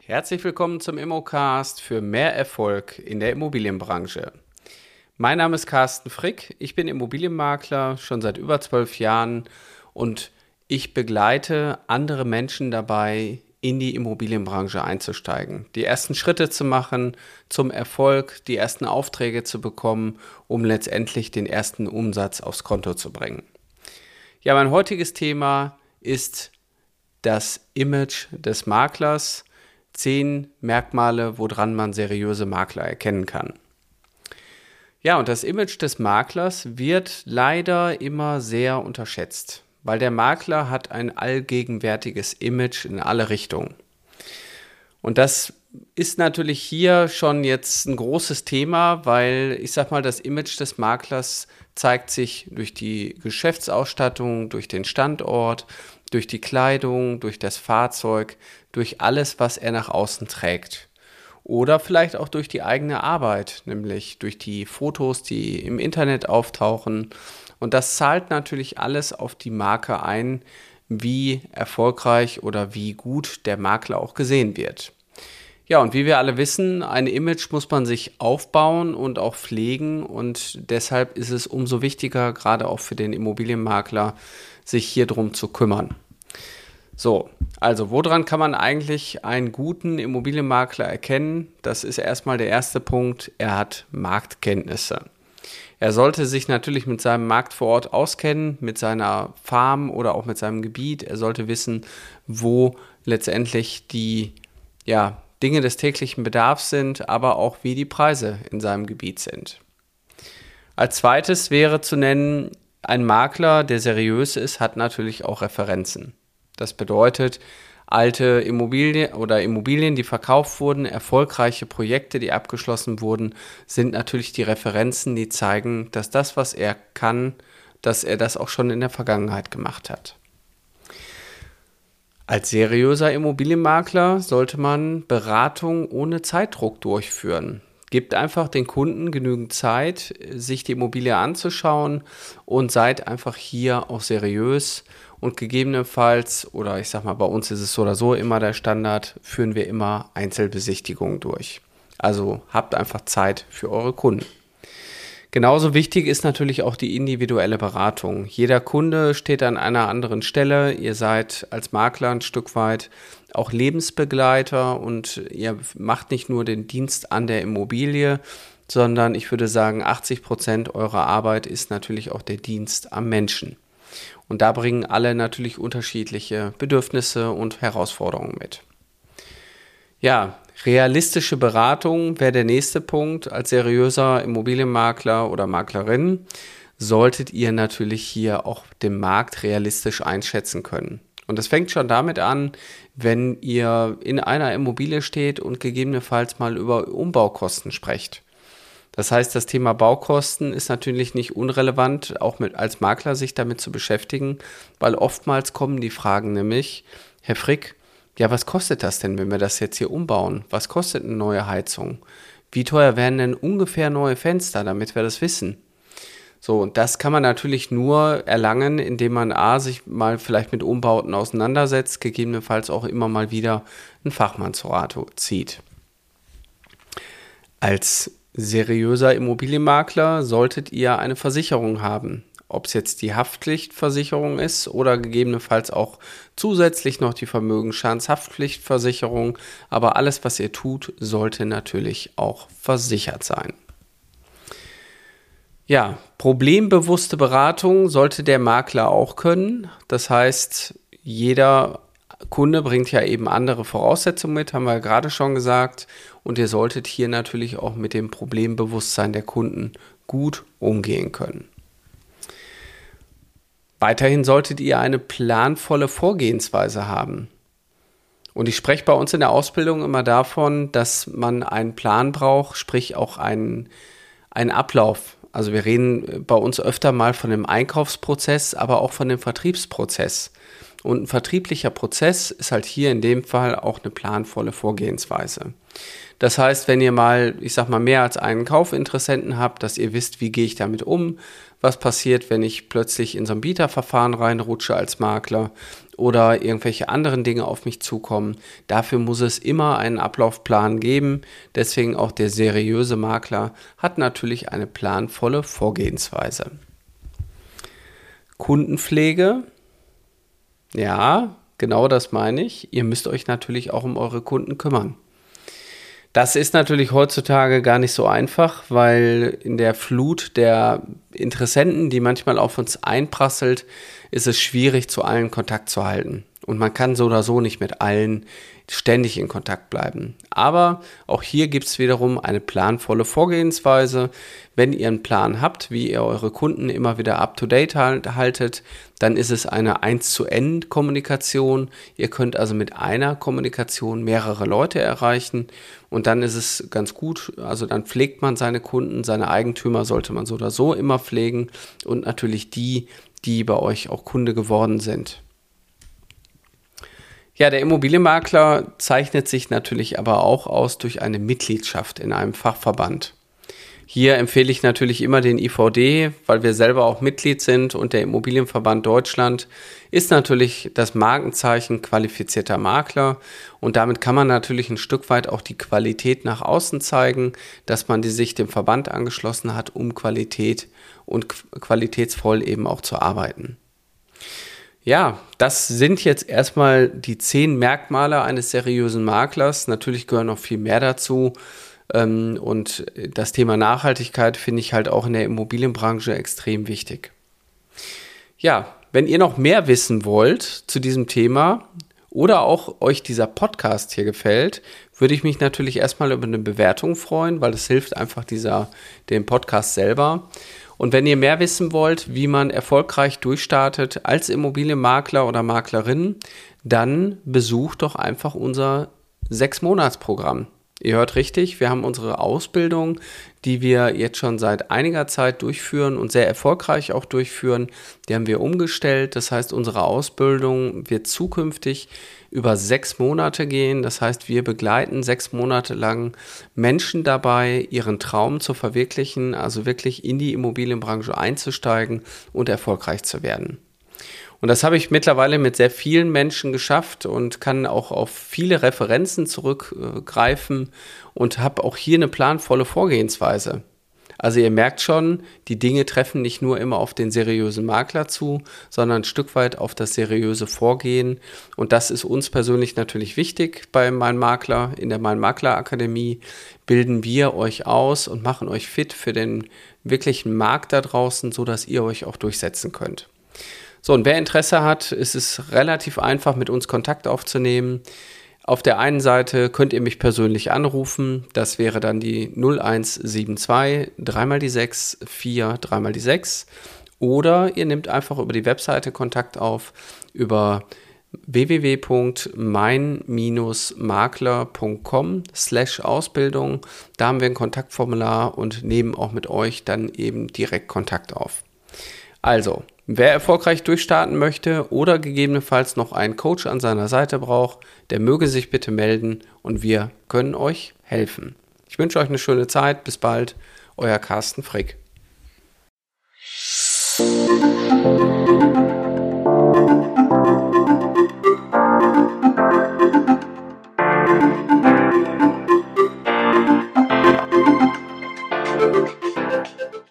Herzlich willkommen zum Immocast für mehr Erfolg in der Immobilienbranche. Mein Name ist Carsten Frick, ich bin Immobilienmakler schon seit über zwölf Jahren und ich begleite andere Menschen dabei, in die Immobilienbranche einzusteigen, die ersten Schritte zu machen zum Erfolg, die ersten Aufträge zu bekommen, um letztendlich den ersten Umsatz aufs Konto zu bringen. Ja, mein heutiges Thema ist das Image des Maklers. Zehn Merkmale, woran man seriöse Makler erkennen kann. Ja, und das Image des Maklers wird leider immer sehr unterschätzt weil der Makler hat ein allgegenwärtiges Image in alle Richtungen. Und das ist natürlich hier schon jetzt ein großes Thema, weil ich sag mal, das Image des Maklers zeigt sich durch die Geschäftsausstattung, durch den Standort, durch die Kleidung, durch das Fahrzeug, durch alles, was er nach außen trägt. Oder vielleicht auch durch die eigene Arbeit, nämlich durch die Fotos, die im Internet auftauchen und das zahlt natürlich alles auf die Marke ein, wie erfolgreich oder wie gut der Makler auch gesehen wird. Ja, und wie wir alle wissen, ein Image muss man sich aufbauen und auch pflegen und deshalb ist es umso wichtiger, gerade auch für den Immobilienmakler, sich hier drum zu kümmern. So, also woran kann man eigentlich einen guten Immobilienmakler erkennen? Das ist erstmal der erste Punkt, er hat Marktkenntnisse. Er sollte sich natürlich mit seinem Markt vor Ort auskennen, mit seiner Farm oder auch mit seinem Gebiet. Er sollte wissen, wo letztendlich die ja, Dinge des täglichen Bedarfs sind, aber auch wie die Preise in seinem Gebiet sind. Als zweites wäre zu nennen, ein Makler, der seriös ist, hat natürlich auch Referenzen. Das bedeutet, alte Immobilien oder Immobilien, die verkauft wurden, erfolgreiche Projekte, die abgeschlossen wurden, sind natürlich die Referenzen, die zeigen, dass das, was er kann, dass er das auch schon in der Vergangenheit gemacht hat. Als seriöser Immobilienmakler sollte man Beratung ohne Zeitdruck durchführen. Gebt einfach den Kunden genügend Zeit, sich die Immobilie anzuschauen und seid einfach hier auch seriös und gegebenenfalls, oder ich sag mal, bei uns ist es so oder so immer der Standard, führen wir immer Einzelbesichtigungen durch. Also habt einfach Zeit für eure Kunden. Genauso wichtig ist natürlich auch die individuelle Beratung. Jeder Kunde steht an einer anderen Stelle. Ihr seid als Makler ein Stück weit auch Lebensbegleiter und ihr macht nicht nur den Dienst an der Immobilie, sondern ich würde sagen, 80 Prozent eurer Arbeit ist natürlich auch der Dienst am Menschen. Und da bringen alle natürlich unterschiedliche Bedürfnisse und Herausforderungen mit. Ja, realistische Beratung wäre der nächste Punkt. Als seriöser Immobilienmakler oder Maklerin solltet ihr natürlich hier auch den Markt realistisch einschätzen können. Und das fängt schon damit an, wenn ihr in einer Immobilie steht und gegebenenfalls mal über Umbaukosten sprecht. Das heißt, das Thema Baukosten ist natürlich nicht unrelevant, auch mit, als Makler sich damit zu beschäftigen, weil oftmals kommen die Fragen nämlich, Herr Frick, ja, was kostet das denn, wenn wir das jetzt hier umbauen? Was kostet eine neue Heizung? Wie teuer wären denn ungefähr neue Fenster, damit wir das wissen? So, und das kann man natürlich nur erlangen, indem man A, sich mal vielleicht mit Umbauten auseinandersetzt, gegebenenfalls auch immer mal wieder einen Fachmann zu Rate zieht. Als seriöser Immobilienmakler solltet ihr eine Versicherung haben. Ob es jetzt die Haftpflichtversicherung ist oder gegebenenfalls auch zusätzlich noch die Vermögensschadenshaftpflichtversicherung. Aber alles, was ihr tut, sollte natürlich auch versichert sein. Ja, problembewusste Beratung sollte der Makler auch können. Das heißt, jeder Kunde bringt ja eben andere Voraussetzungen mit, haben wir gerade schon gesagt. Und ihr solltet hier natürlich auch mit dem Problembewusstsein der Kunden gut umgehen können. Weiterhin solltet ihr eine planvolle Vorgehensweise haben. Und ich spreche bei uns in der Ausbildung immer davon, dass man einen Plan braucht, sprich auch einen, einen Ablauf. Also wir reden bei uns öfter mal von dem Einkaufsprozess, aber auch von dem Vertriebsprozess. Und ein vertrieblicher Prozess ist halt hier in dem Fall auch eine planvolle Vorgehensweise. Das heißt, wenn ihr mal, ich sag mal, mehr als einen Kaufinteressenten habt, dass ihr wisst, wie gehe ich damit um, was passiert, wenn ich plötzlich in so ein Bieterverfahren reinrutsche als Makler oder irgendwelche anderen Dinge auf mich zukommen. Dafür muss es immer einen Ablaufplan geben. Deswegen auch der seriöse Makler hat natürlich eine planvolle Vorgehensweise. Kundenpflege. Ja, genau das meine ich. Ihr müsst euch natürlich auch um eure Kunden kümmern. Das ist natürlich heutzutage gar nicht so einfach, weil in der Flut der Interessenten, die manchmal auf uns einprasselt, ist es schwierig, zu allen Kontakt zu halten. Und man kann so oder so nicht mit allen ständig in Kontakt bleiben. Aber auch hier gibt es wiederum eine planvolle Vorgehensweise. Wenn ihr einen Plan habt, wie ihr eure Kunden immer wieder up-to-date haltet, dann ist es eine 1 zu N Kommunikation. Ihr könnt also mit einer Kommunikation mehrere Leute erreichen und dann ist es ganz gut. Also dann pflegt man seine Kunden, seine Eigentümer sollte man so oder so immer pflegen und natürlich die, die bei euch auch Kunde geworden sind. Ja, der Immobilienmakler zeichnet sich natürlich aber auch aus durch eine Mitgliedschaft in einem Fachverband. Hier empfehle ich natürlich immer den IVD, weil wir selber auch Mitglied sind und der Immobilienverband Deutschland ist natürlich das Markenzeichen qualifizierter Makler und damit kann man natürlich ein Stück weit auch die Qualität nach außen zeigen, dass man die sich dem Verband angeschlossen hat, um Qualität und qualitätsvoll eben auch zu arbeiten. Ja, das sind jetzt erstmal die zehn Merkmale eines seriösen Maklers. Natürlich gehören noch viel mehr dazu. Ähm, und das Thema Nachhaltigkeit finde ich halt auch in der Immobilienbranche extrem wichtig. Ja, wenn ihr noch mehr wissen wollt zu diesem Thema oder auch euch dieser Podcast hier gefällt, würde ich mich natürlich erstmal über eine Bewertung freuen, weil es hilft einfach dieser, dem Podcast selber. Und wenn ihr mehr wissen wollt, wie man erfolgreich durchstartet als Immobilienmakler oder Maklerin, dann besucht doch einfach unser Sechs-Monats-Programm. Ihr hört richtig, wir haben unsere Ausbildung, die wir jetzt schon seit einiger Zeit durchführen und sehr erfolgreich auch durchführen. Die haben wir umgestellt. Das heißt, unsere Ausbildung wird zukünftig über sechs Monate gehen. Das heißt, wir begleiten sechs Monate lang Menschen dabei, ihren Traum zu verwirklichen, also wirklich in die Immobilienbranche einzusteigen und erfolgreich zu werden. Und das habe ich mittlerweile mit sehr vielen Menschen geschafft und kann auch auf viele Referenzen zurückgreifen und habe auch hier eine planvolle Vorgehensweise. Also ihr merkt schon, die Dinge treffen nicht nur immer auf den seriösen Makler zu, sondern ein Stück weit auf das seriöse Vorgehen. Und das ist uns persönlich natürlich wichtig bei Mein Makler. In der Mein Makler Akademie bilden wir euch aus und machen euch fit für den wirklichen Markt da draußen, sodass ihr euch auch durchsetzen könnt. So, und wer Interesse hat, ist es relativ einfach, mit uns Kontakt aufzunehmen. Auf der einen Seite könnt ihr mich persönlich anrufen. Das wäre dann die 0172 3 die 6 4 3 die 6. Oder ihr nehmt einfach über die Webseite Kontakt auf über www.mein-makler.com slash Ausbildung. Da haben wir ein Kontaktformular und nehmen auch mit euch dann eben direkt Kontakt auf. Also, Wer erfolgreich durchstarten möchte oder gegebenenfalls noch einen Coach an seiner Seite braucht, der möge sich bitte melden und wir können euch helfen. Ich wünsche euch eine schöne Zeit. Bis bald. Euer Carsten Frick.